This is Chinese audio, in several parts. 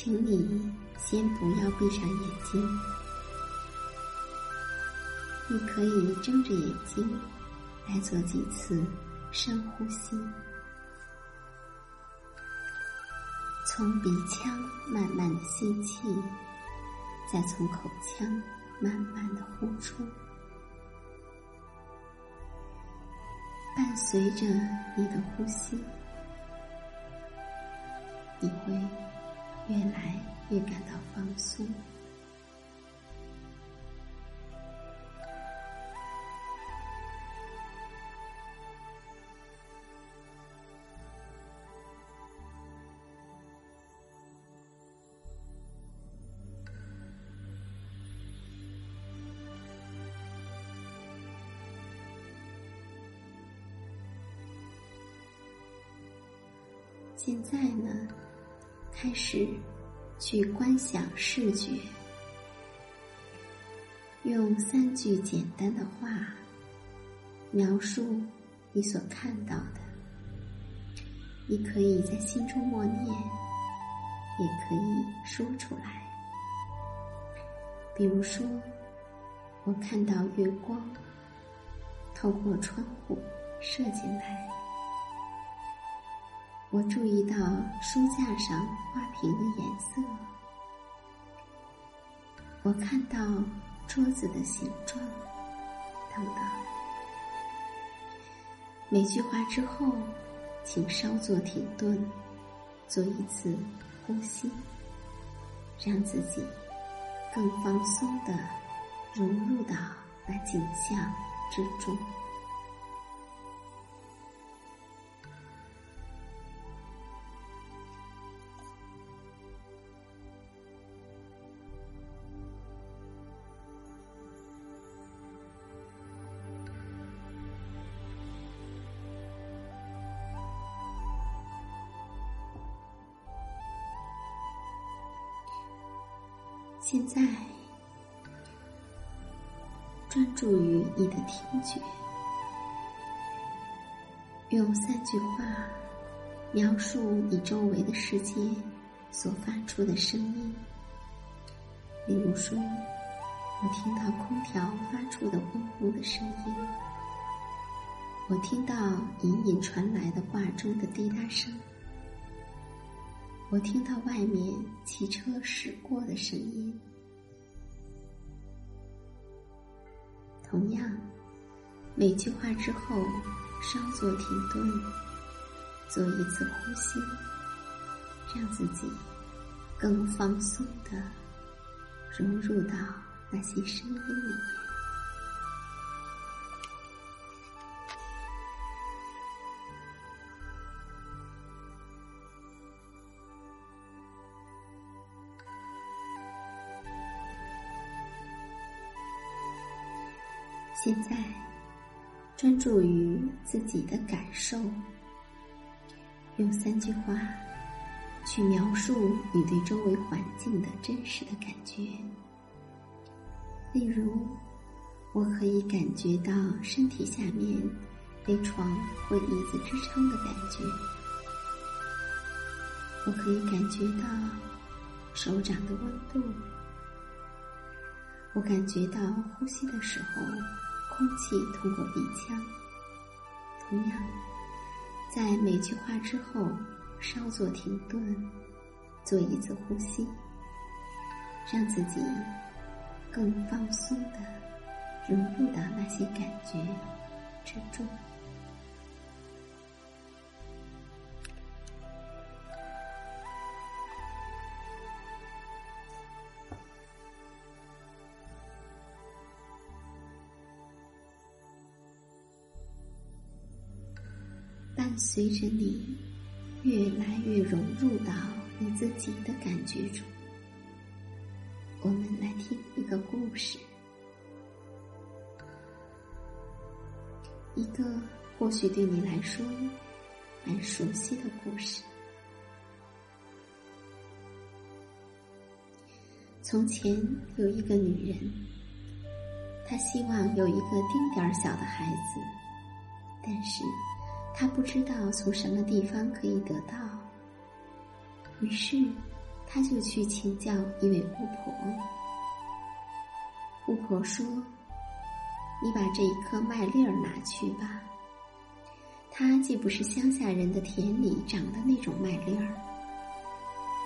请你先不要闭上眼睛，你可以睁着眼睛来做几次深呼吸，从鼻腔慢慢的吸气，再从口腔慢慢的呼出，伴随着你的呼吸，你会。越来越感到放松。现在呢？开始去观想视觉，用三句简单的话描述你所看到的。你可以在心中默念，也可以说出来。比如说，我看到月光透过窗户射进来。我注意到书架上花瓶的颜色，我看到桌子的形状，等等。每句话之后，请稍作停顿，做一次呼吸，让自己更放松的融入到那景象之中。现在，专注于你的听觉，用三句话描述你周围的世界所发出的声音。例如说，我听到空调发出的嗡嗡的声音，我听到隐隐传来的挂钟的滴答声，我听到外面汽车驶过的声音。同样，每句话之后稍作停顿，做一次呼吸，让自己更放松的融入到那些声音里面。现在，专注于自己的感受，用三句话去描述你对周围环境的真实的感觉。例如，我可以感觉到身体下面被床或椅子支撑的感觉；我可以感觉到手掌的温度；我感觉到呼吸的时候。空气通过鼻腔。同样，在每句话之后稍作停顿，做一次呼吸，让自己更放松的融入到那些感觉之中。随着你越来越融入到你自己的感觉中，我们来听一个故事，一个或许对你来说蛮熟悉的故事。从前有一个女人，她希望有一个丁点儿小的孩子，但是。他不知道从什么地方可以得到，于是他就去请教一位巫婆。巫婆说：“你把这一颗麦粒儿拿去吧，它既不是乡下人的田里长的那种麦粒儿，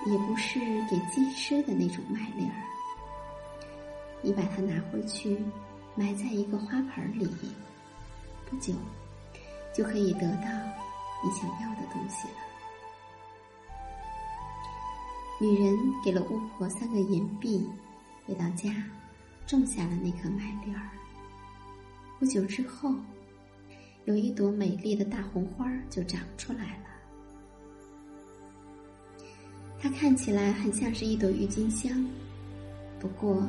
也不是给鸡吃的那种麦粒儿。你把它拿回去，埋在一个花盆里，不久。”就可以得到你想要的东西了。女人给了巫婆三个银币，回到家，种下了那颗麦粒儿。不久之后，有一朵美丽的大红花就长出来了。它看起来很像是一朵郁金香，不过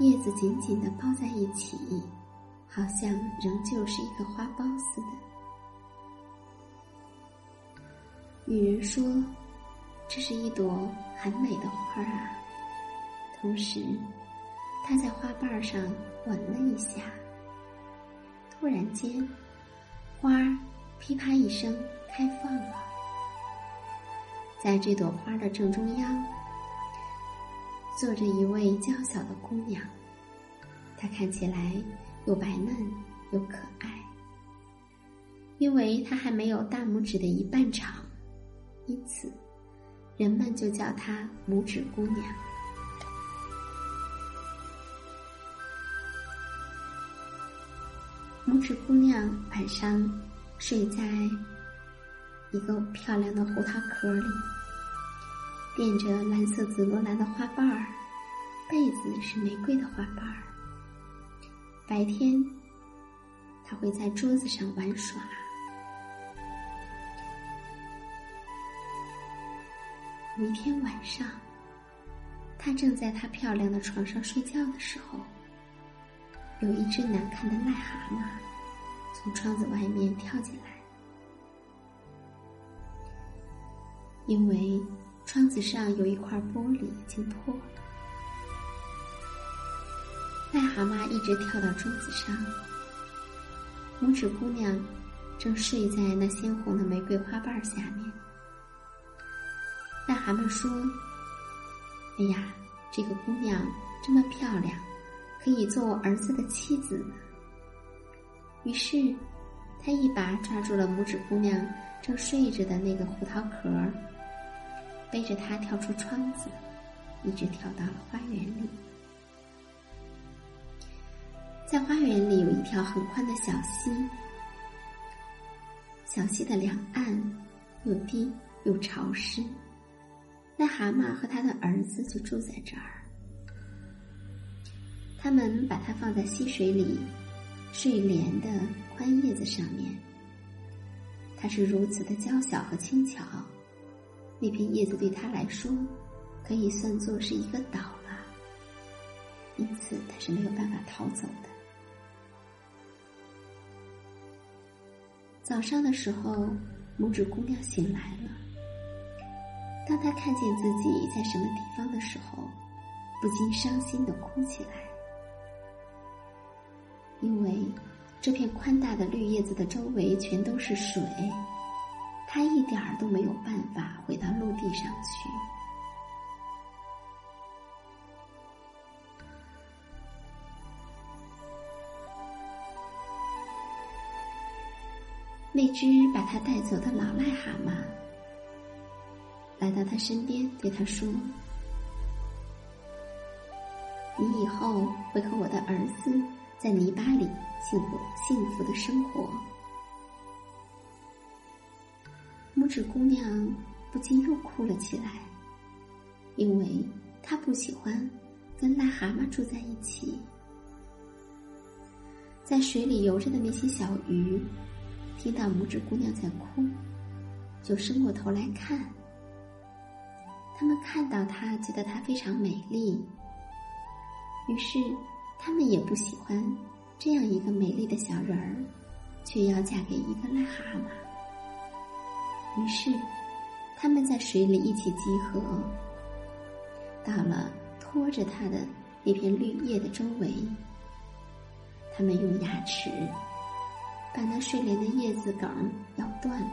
叶子紧紧的包在一起，好像仍旧是一个花苞似的。女人说：“这是一朵很美的花啊。”同时，她在花瓣上吻了一下。突然间，花儿噼啪一声开放了。在这朵花的正中央，坐着一位娇小的姑娘。她看起来又白嫩又可爱，因为她还没有大拇指的一半长。因此，人们就叫她拇指姑娘。拇指姑娘晚上睡在一个漂亮的胡桃壳里，垫着蓝色紫罗兰的花瓣儿，被子是玫瑰的花瓣儿。白天，她会在桌子上玩耍。有一天晚上，她正在她漂亮的床上睡觉的时候，有一只难看的癞蛤蟆从窗子外面跳进来。因为窗子上有一块玻璃已经破了，癞蛤蟆一直跳到桌子上。拇指姑娘正睡在那鲜红的玫瑰花瓣下面。癞蛤蟆说：“哎呀，这个姑娘这么漂亮，可以做我儿子的妻子。于是，他一把抓住了拇指姑娘正睡着的那个胡桃壳，背着她跳出窗子，一直跳到了花园里。在花园里有一条很宽的小溪，小溪的两岸又低又潮湿。癞蛤蟆和他的儿子就住在这儿。他们把它放在溪水里睡莲的宽叶子上面。它是如此的娇小和轻巧，那片叶子对他来说可以算作是一个岛了。因此，他是没有办法逃走的。早上的时候，拇指姑娘醒来了。当他看见自己在什么地方的时候，不禁伤心的哭起来，因为这片宽大的绿叶子的周围全都是水，他一点儿都没有办法回到陆地上去。那只把他带走的老癞蛤蟆来到他身边，对他说：“你以后会和我的儿子在泥巴里幸福幸福的生活。”拇指姑娘不禁又哭了起来，因为她不喜欢跟癞蛤蟆住在一起。在水里游着的那些小鱼。听到拇指姑娘在哭，就伸过头来看。他们看到她，觉得她非常美丽，于是他们也不喜欢这样一个美丽的小人儿，却要嫁给一个癞蛤蟆。于是他们在水里一起集合，到了拖着她的那片绿叶的周围，他们用牙齿。把那睡莲的叶子梗咬断了，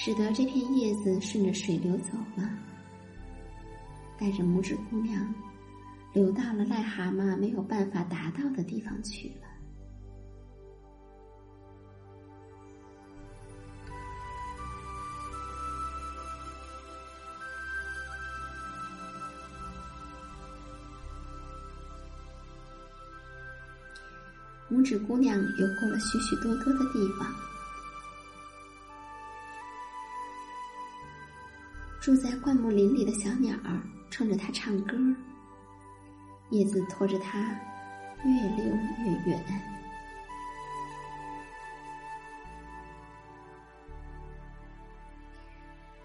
使得这片叶子顺着水流走了，带着拇指姑娘流到了癞蛤蟆没有办法达到的地方去了。拇指姑娘游过了许许多多的地方，住在灌木林里的小鸟儿冲着它唱歌，叶子拖着它越溜越远。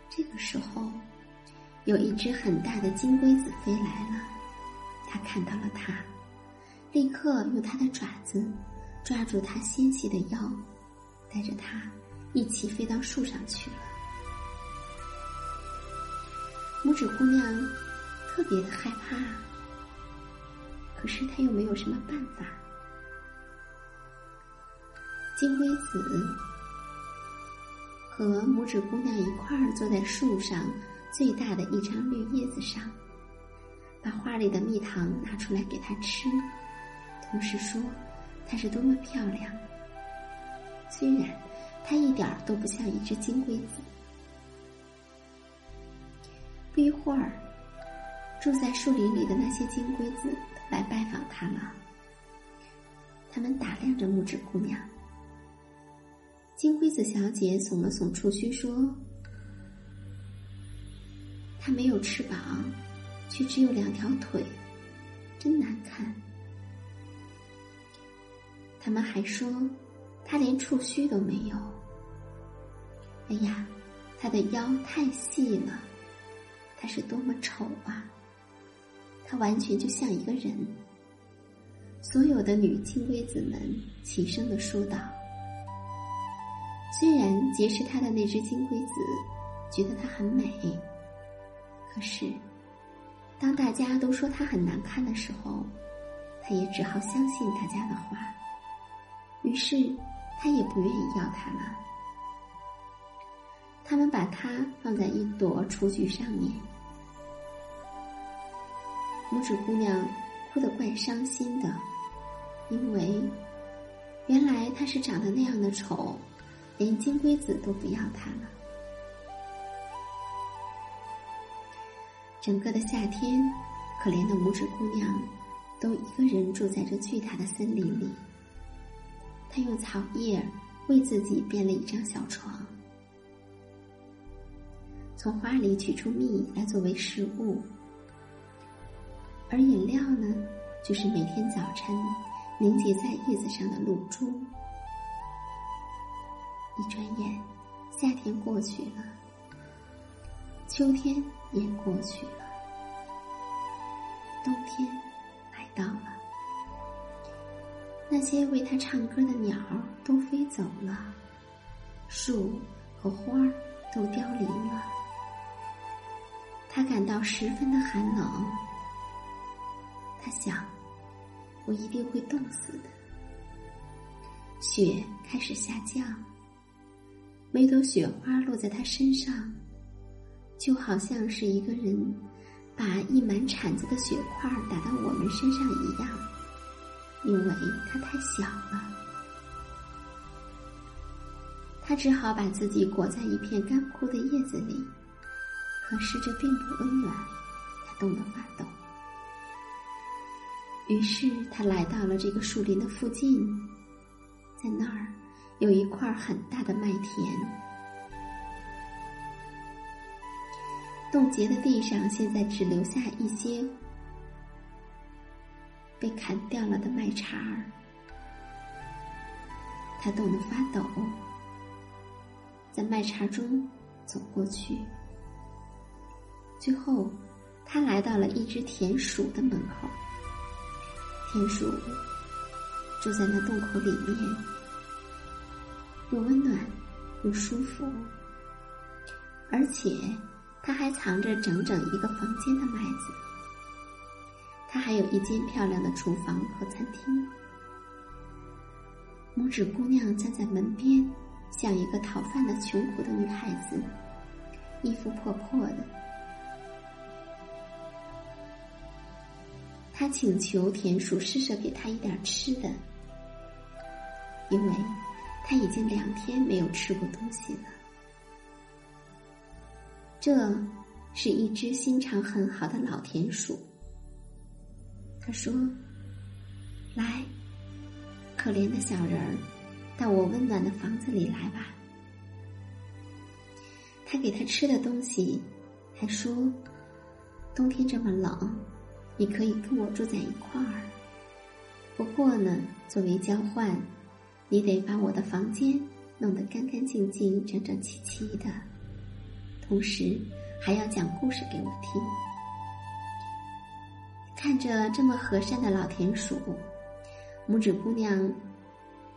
这个时候，有一只很大的金龟子飞来了，它看到了它。立刻用它的爪子抓住它纤细的腰，带着它一起飞到树上去了。拇指姑娘特别的害怕，可是她又没有什么办法。金龟子和拇指姑娘一块儿坐在树上最大的一张绿叶子上，把花里的蜜糖拿出来给她吃。同时说，她是多么漂亮。虽然她一点儿都不像一只金龟子。不一会儿，住在树林里的那些金龟子来拜访他了。他们打量着木指姑娘。金龟子小姐耸了耸触须说：“她没有翅膀，却只有两条腿，真难看。”他们还说，他连触须都没有。哎呀，他的腰太细了，他是多么丑啊！他完全就像一个人。所有的女金龟子们齐声的说道。虽然劫持他的那只金龟子觉得她很美，可是当大家都说她很难看的时候，他也只好相信大家的话。于是，他也不愿意要它了。他们把它放在一朵雏菊上面。拇指姑娘哭得怪伤心的，因为原来他是长得那样的丑，连金龟子都不要他了。整个的夏天，可怜的拇指姑娘都一个人住在这巨大的森林里。她用草叶为自己编了一张小床，从花里取出蜜来作为食物。而饮料呢，就是每天早晨凝结在叶子上的露珠。一转眼，夏天过去了，秋天也过去了，冬天来到了。那些为他唱歌的鸟都飞走了，树和花都凋零了，他感到十分的寒冷。他想，我一定会冻死的。雪开始下降，每朵雪花落在他身上，就好像是一个人把一满铲子的雪块打到我们身上一样，因为它太小了。他只好把自己裹在一片干枯的叶子里，可是这并不温暖，他冻得发抖。于是他来到了这个树林的附近，在那儿有一块很大的麦田，冻结的地上现在只留下一些被砍掉了的麦茬儿。他冻得发抖，在麦茬中走过去，最后他来到了一只田鼠的门口。田鼠住在那洞口里面，又温暖又舒服，而且它还藏着整整一个房间的麦子。它还有一间漂亮的厨房和餐厅。拇指姑娘站在门边，像一个讨饭的穷苦的女孩子，衣服破破的。他请求田鼠施舍给他一点吃的，因为他已经两天没有吃过东西了。这是一只心肠很好的老田鼠。他说：“来，可怜的小人儿，到我温暖的房子里来吧。”他给他吃的东西，还说：“冬天这么冷。”你可以跟我住在一块儿，不过呢，作为交换，你得把我的房间弄得干干净净、整整齐齐的，同时还要讲故事给我听。看着这么和善的老田鼠，拇指姑娘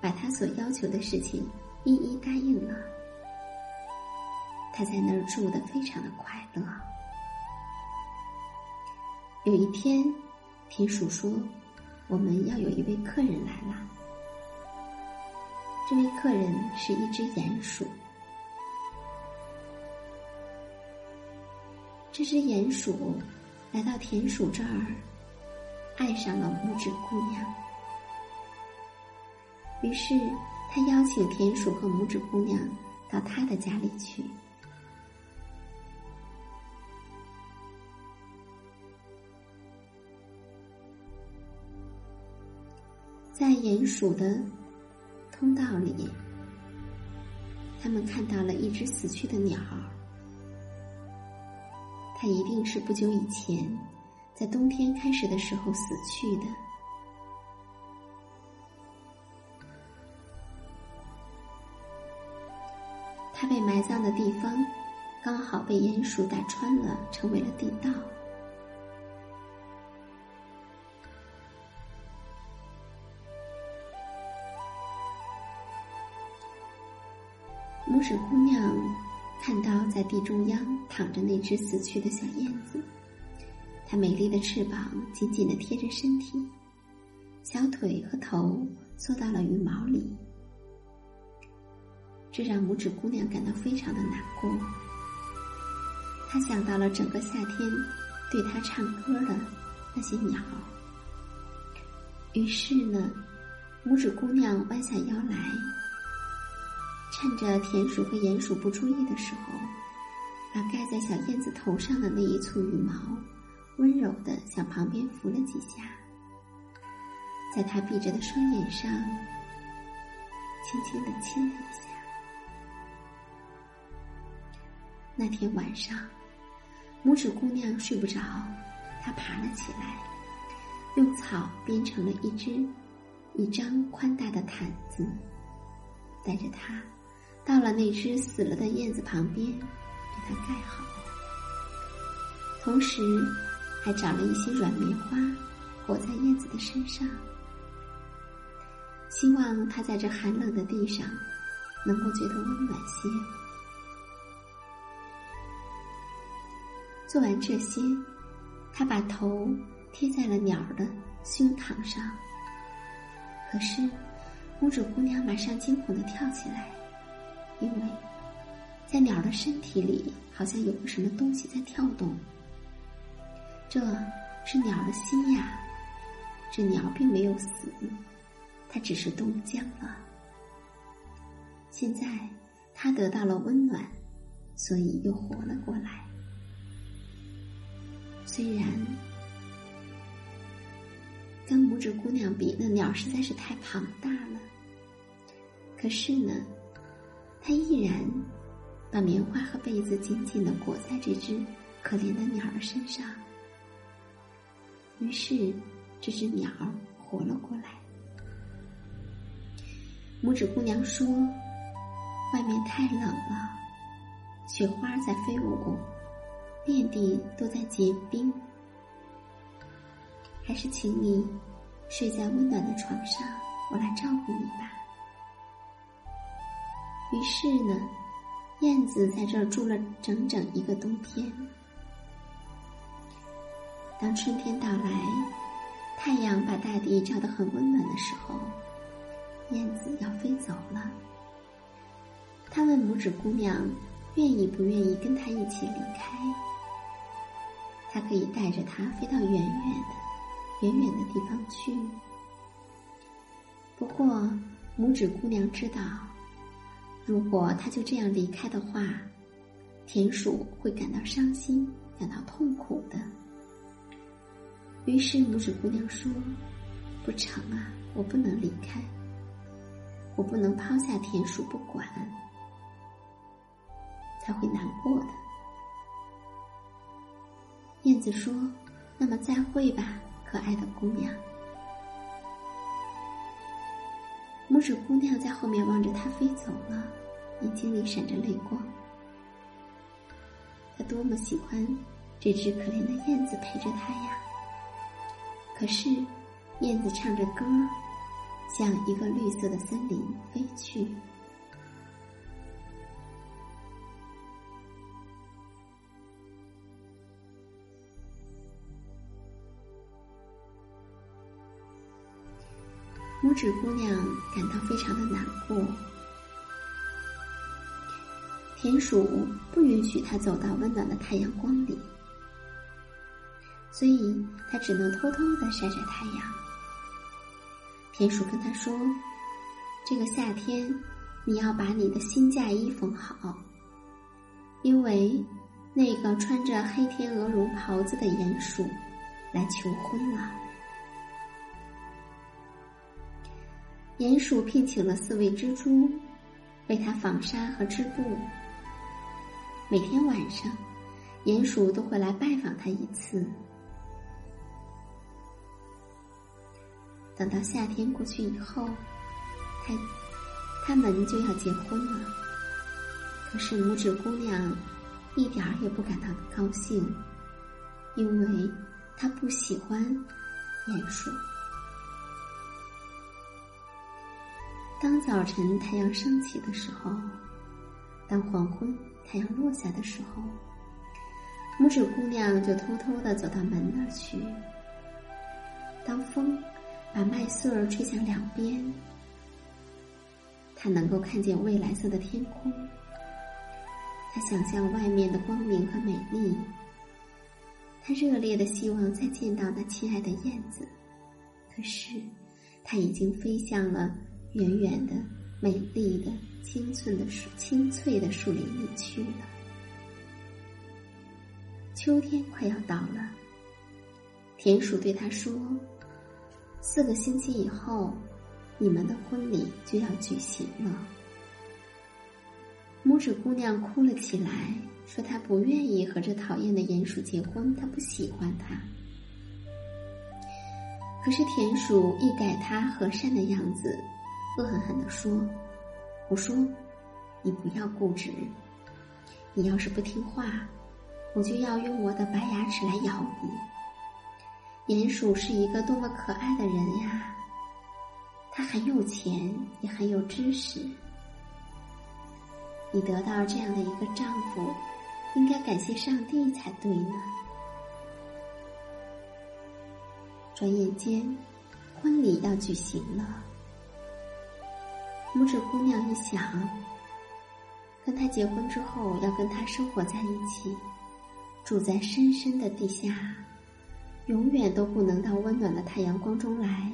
把她所要求的事情一一答应了。她在那儿住的非常的快乐。有一天，田鼠说：“我们要有一位客人来了。这位客人是一只鼹鼠。这只鼹鼠来到田鼠这儿，爱上了拇指姑娘。于是，他邀请田鼠和拇指姑娘到他的家里去。”在鼹鼠的通道里，他们看到了一只死去的鸟。它一定是不久以前在冬天开始的时候死去的。它被埋葬的地方刚好被鼹鼠打穿了，成为了地道。拇指姑娘看到在地中央躺着那只死去的小燕子，它美丽的翅膀紧紧的贴着身体，小腿和头缩到了羽毛里，这让拇指姑娘感到非常的难过。她想到了整个夏天对她唱歌的那些鸟，于是呢，拇指姑娘弯下腰来，趁着田鼠和鼹鼠不注意的时候，把盖在小燕子头上的那一簇羽毛，温柔的向旁边拂了几下，在她闭着的双眼上，轻轻的亲了一下。那天晚上，拇指姑娘睡不着，她爬了起来，用草编成了一只一张宽大的毯子，带着它到了那只死了的燕子旁边，给它盖好，同时还找了一些软棉花裹在燕子的身上，希望它在这寒冷的地上能够觉得温暖些。做完这些，他把头贴在了鸟儿的胸膛上。可是，拇指姑娘马上惊恐的跳起来，在鸟的身体里好像有个什么东西在跳动。这是鸟的心呀！这鸟并没有死，它只是冻僵了。现在，它得到了温暖，所以又活了过来。虽然跟拇指姑娘比，那鸟实在是太庞大了，可是呢，它依然把棉花和被子紧紧的裹在这只可怜的鸟儿身上。于是，这只鸟活了过来。拇指姑娘说：“外面太冷了，雪花在飞舞。”遍地都在结冰，还是请你睡在温暖的床上，我来照顾你吧。于是呢，燕子在这儿住了整整一个冬天。当春天到来，太阳把大地照得很温暖的时候，燕子要飞走了。他问拇指姑娘，愿意不愿意跟他一起离开？他可以带着它飞到远远的、远远的地方去。不过，拇指姑娘知道，如果他就这样离开的话，田鼠会感到伤心、感到痛苦的。于是，拇指姑娘说：“不成啊，我不能离开，我不能抛下田鼠不管，才会难过的。”燕子说：“那么再会吧，可爱的姑娘。”拇指姑娘在后面望着它飞走了，眼睛里闪着泪光。她多么喜欢这只可怜的燕子陪着他呀！可是，燕子唱着歌，向一个绿色的森林飞去。拇指姑娘感到非常的难过。田鼠不允许她走到温暖的太阳光里，所以她只能偷偷的晒晒太阳。田鼠跟她说：“这个夏天，你要把你的新嫁衣缝好，因为那个穿着黑天鹅绒袍子的鼹鼠来求婚了。”鼹鼠聘请了四位蜘蛛，为它纺纱和织布。每天晚上，鼹鼠都会来拜访它一次。等到夏天过去以后，它他们就要结婚了。可是拇指姑娘一点儿也不感到高兴，因为她不喜欢鼹鼠。当早晨太阳升起的时候，当黄昏太阳落下的时候，拇指姑娘就偷偷的走到门那儿去。当风把麦穗儿吹向两边，她能够看见蔚蓝色的天空。她想象外面的光明和美丽。她热烈的希望再见到那亲爱的燕子，可是它已经飞向了远远的、美丽的、清寸的树、青翠的树林里去了。秋天快要到了，田鼠对他说：“四个星期以后，你们的婚礼就要举行了。”拇指姑娘哭了起来，说：“她不愿意和这讨厌的鼹鼠结婚，她不喜欢他。”可是田鼠一改他和善的样子，恶狠狠地说：“我说，你不要固执。你要是不听话，我就要用我的白牙齿来咬你。鼹鼠是一个多么可爱的人呀！他很有钱，也很有知识。你得到这样的一个丈夫，应该感谢上帝才对呢。”转眼间，婚礼要举行了。拇指姑娘一想，跟他结婚之后，要跟他生活在一起，住在深深的地下，永远都不能到温暖的太阳光中来，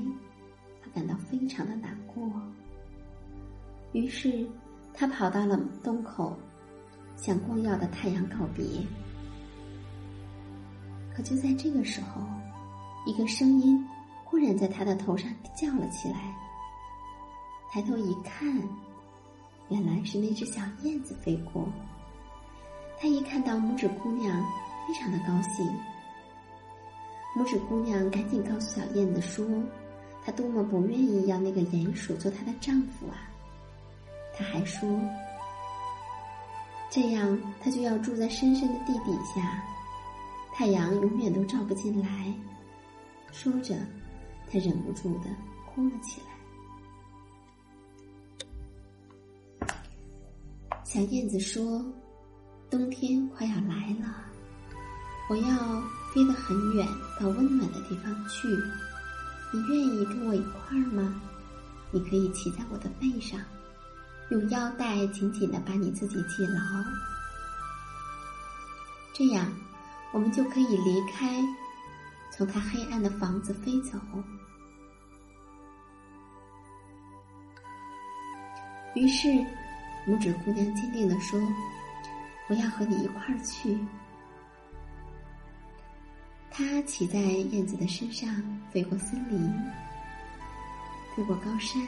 她感到非常的难过。于是，她跑到了洞口，向光耀的太阳告别。可就在这个时候，一个声音忽然在他的头上叫了起来。抬头一看，原来是那只小燕子飞过。他一看到拇指姑娘，非常的高兴。拇指姑娘赶紧告诉小燕子说：“她多么不愿意要那个鼹鼠做她的丈夫啊！”她还说：“这样她就要住在深深的地底下，太阳永远都照不进来。”说着，她忍不住的哭了起来。小燕子说：“冬天快要来了，我要飞得很远，到温暖的地方去。你愿意跟我一块儿吗？你可以骑在我的背上，用腰带紧紧的把你自己系牢，这样我们就可以离开。”从他黑暗的房子飞走，于是拇指姑娘坚定的说：“我要和你一块儿去。”她骑在燕子的身上，飞过森林，飞过高山，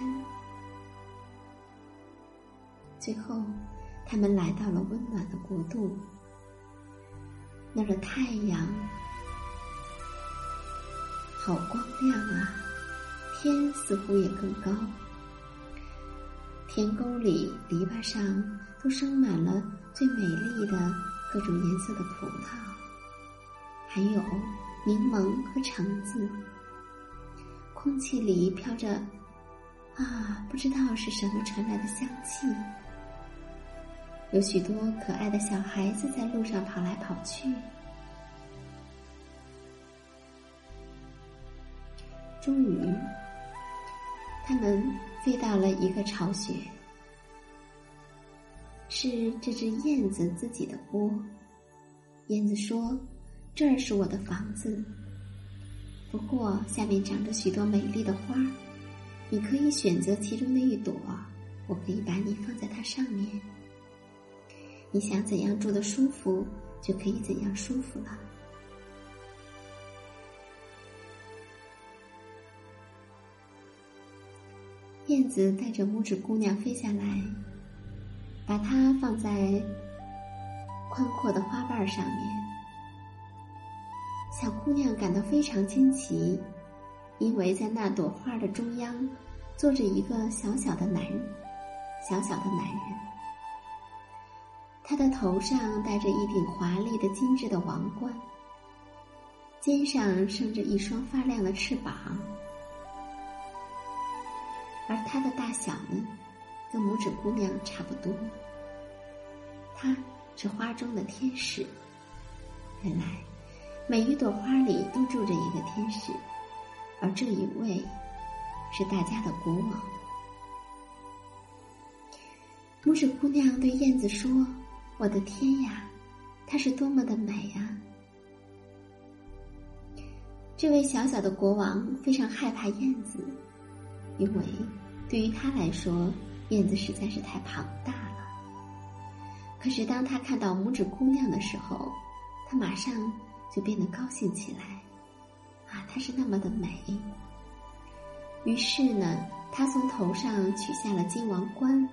最后，他们来到了温暖的国度，那儿的太阳。好光亮啊！天似乎也更高。田沟里、篱笆上都生满了最美丽的各种颜色的葡萄，还有柠檬和橙子。空气里飘着啊，不知道是什么传来的香气。有许多可爱的小孩子在路上跑来跑去。终于，他们飞到了一个巢穴，是这只燕子自己的窝。燕子说：“这儿是我的房子，不过下面长着许多美丽的花，你可以选择其中的一朵，我可以把你放在它上面。你想怎样住的舒服，就可以怎样舒服了。”燕子带着拇指姑娘飞下来，把它放在宽阔的花瓣上面。小姑娘感到非常惊奇，因为在那朵花的中央坐着一个小小的男人，小小的男人。他的头上戴着一顶华丽的精致的王冠，肩上生着一双发亮的翅膀。而它的大小呢，跟拇指姑娘差不多。它是花中的天使。原来，每一朵花里都住着一个天使，而这一位是大家的国王。拇指姑娘对燕子说：“我的天呀，它是多么的美啊！”这位小小的国王非常害怕燕子。因为对于他来说，燕子实在是太庞大了。可是当他看到拇指姑娘的时候，他马上就变得高兴起来。啊，她是那么的美。于是呢，他从头上取下了金王冠，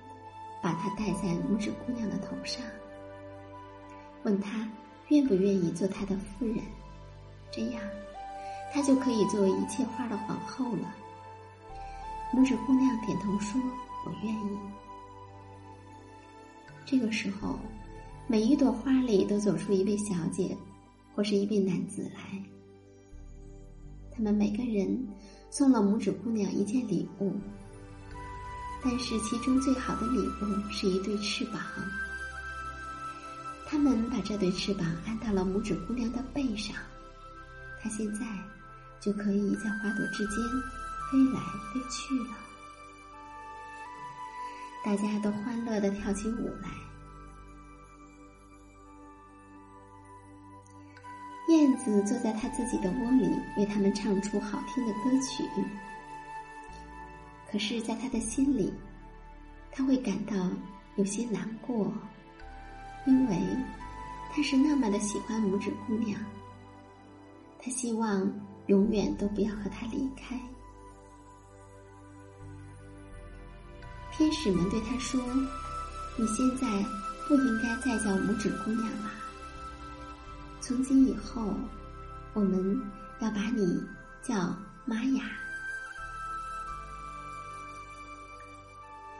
把它戴在拇指姑娘的头上，问她愿不愿意做他的夫人，这样，她就可以做一切花的皇后了。拇指姑娘点头说：“我愿意。”这个时候，每一朵花里都走出一位小姐，或是一位男子来。他们每个人。送了拇指姑娘一件礼物，但是其中最好的礼物是一对翅膀。他们把这对翅膀安到了拇指姑娘的背上，她现在就可以在花朵之间飞来飞去了。大家都欢乐的跳起舞来。燕子坐在他自己的窝里，为他们唱出好听的歌曲。可是，在他的心里，他会感到有些难过，因为他是那么的喜欢拇指姑娘。他希望永远都不要和她离开。天使们对他说：“你现在不应该再叫拇指姑娘了。”从今以后，我们要把你叫玛雅。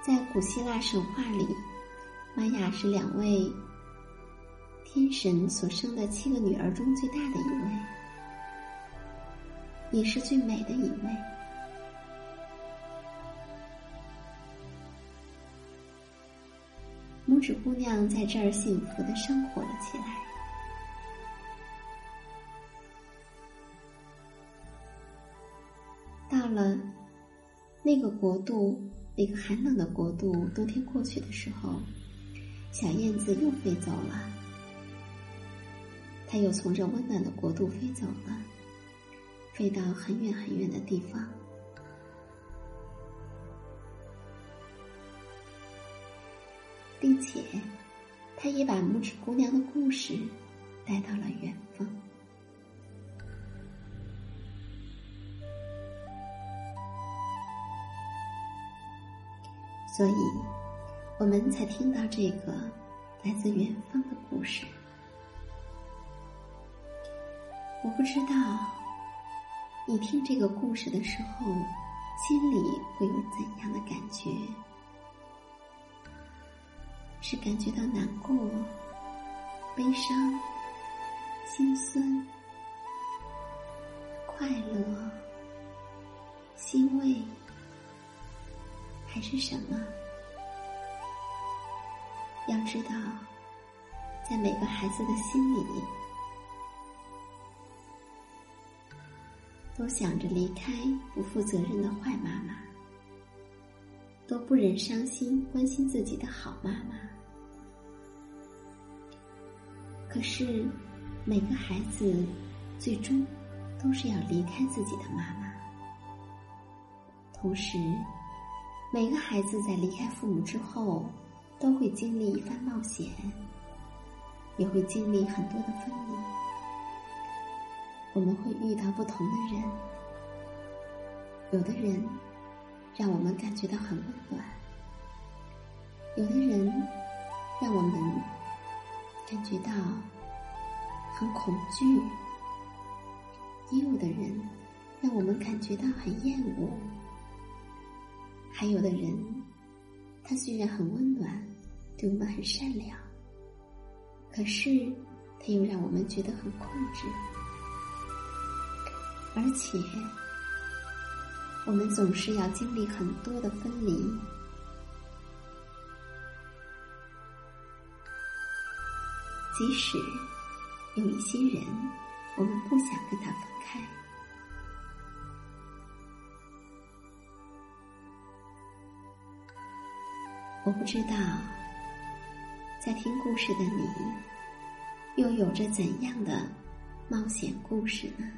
在古希腊神话里，玛雅是两位天神所生的七个女儿中最大的一位，也是最美的一位。拇指姑娘在这儿幸福的生活了起来。到了那个国度，那个寒冷的国度，冬天过去的时候，小燕子又飞走了。它又从这温暖的国度飞走了，飞到很远很远的地方，且，他也把拇指姑娘的故事带到了远方。所以，我们才听到这个来自远方的故事。我不知道你听这个故事的时候，心里会有怎样的感觉？是感觉到难过、悲伤、心酸、快乐、欣慰？还是什么？要知道，在每个孩子的心里，都想着离开不负责任的坏妈妈，都不忍伤心关心自己的好妈妈。可是，每个孩子最终都是要离开自己的妈妈，同时。每个孩子在离开父母之后，都会经历一番冒险，也会经历很多的分离。我们会遇到不同的人，有的人让我们感觉到很温暖，有的人让我们感觉到很恐惧，也有的人让我们感觉到很厌恶。还有的人，他虽然很温暖，对我们很善良，可是他又让我们觉得很控制，而且我们总是要经历很多的分离，即使有一些人，我们不想跟他分开。我不知道，在听故事的你，又有着怎样的冒险故事呢？